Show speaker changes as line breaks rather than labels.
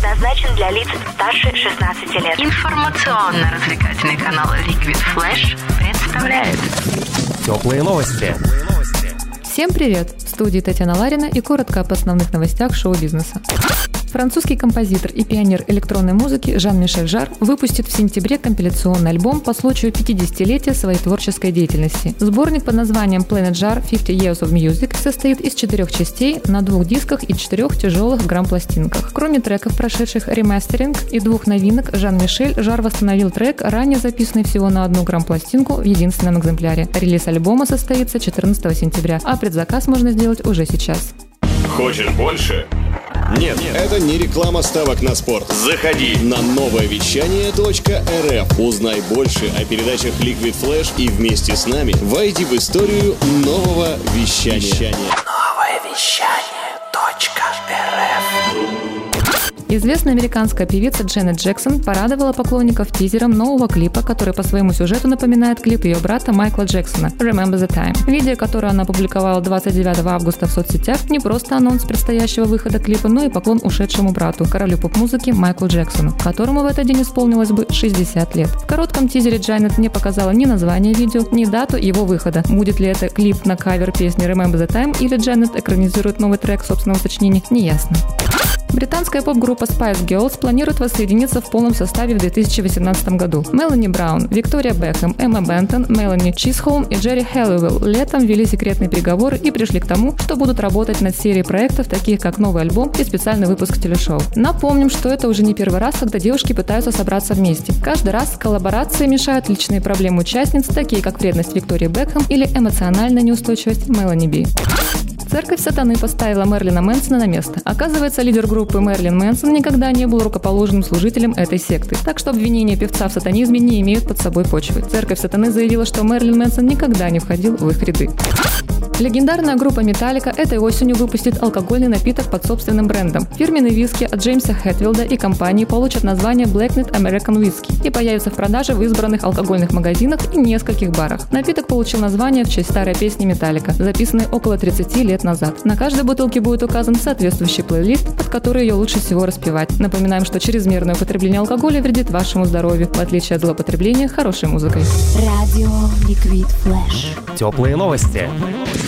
предназначен для лиц старше 16 лет.
Информационно-развлекательный канал Liquid Flash представляет
Теплые новости.
Всем привет! Студии Татьяна Ларина и коротко об основных новостях шоу-бизнеса. Французский композитор и пионер электронной музыки Жан-Мишель Жар выпустит в сентябре компиляционный альбом по случаю 50-летия своей творческой деятельности. Сборник под названием Planet Jar 50 Years of Music состоит из четырех частей на двух дисках и четырех тяжелых грамм-пластинках. Кроме треков, прошедших ремастеринг и двух новинок, Жан-Мишель Жар восстановил трек, ранее записанный всего на одну грамм-пластинку в единственном экземпляре. Релиз альбома состоится 14 сентября, а предзаказ можно сделать уже сейчас.
Хочешь больше?
Нет, это не реклама ставок на спорт.
Заходи.
На новое вещание .рф. Узнай больше о передачах Liquid Flash и вместе с нами войди в историю нового вещания.
Новое вещание .рф
Известная американская певица Дженнет Джексон порадовала поклонников тизером нового клипа, который по своему сюжету напоминает клип ее брата Майкла Джексона «Remember the Time». Видео, которое она опубликовала 29 августа в соцсетях, не просто анонс предстоящего выхода клипа, но и поклон ушедшему брату, королю поп-музыки Майклу Джексону, которому в этот день исполнилось бы 60 лет. В коротком тизере Дженнет не показала ни название видео, ни дату его выхода. Будет ли это клип на кавер песни Remember the Time или Дженнет экранизирует новый трек собственного сочинения, неясно. Британская поп-группа Spice Girls планирует воссоединиться в полном составе в 2018 году. Мелани Браун, Виктория Бекхэм, Эмма Бентон, Мелани Чисхолм и Джерри Хэллоуэлл летом вели секретные переговоры и пришли к тому, что будут работать над серией проектов, таких как новый альбом и специальный выпуск телешоу. Напомним, что это уже не первый раз, когда девушки пытаются собраться вместе. Каждый раз коллаборации мешают личные проблемы участниц, такие как вредность Виктории Бекхэм или эмоциональная неустойчивость Мелани Би. Церковь сатаны поставила Мерлина Мэнсона на место. Оказывается, лидер группы Мерлин Мэнсон никогда не был рукоположенным служителем этой секты. Так что обвинения певца в сатанизме не имеют под собой почвы. Церковь сатаны заявила, что Мерлин Мэнсон никогда не входил в их ряды. Легендарная группа Металлика этой осенью выпустит алкогольный напиток под собственным брендом. Фирменные виски от Джеймса Хэтфилда и компании получат название Blacknet American Whiskey и появятся в продаже в избранных алкогольных магазинах и нескольких барах. Напиток получил название в честь старой песни Металлика, записанной около 30 лет назад. На каждой бутылке будет указан соответствующий плейлист, под который ее лучше всего распевать. Напоминаем, что чрезмерное употребление алкоголя вредит вашему здоровью, в отличие от злоупотребления хорошей музыкой.
Радио Liquid Flash.
Теплые новости.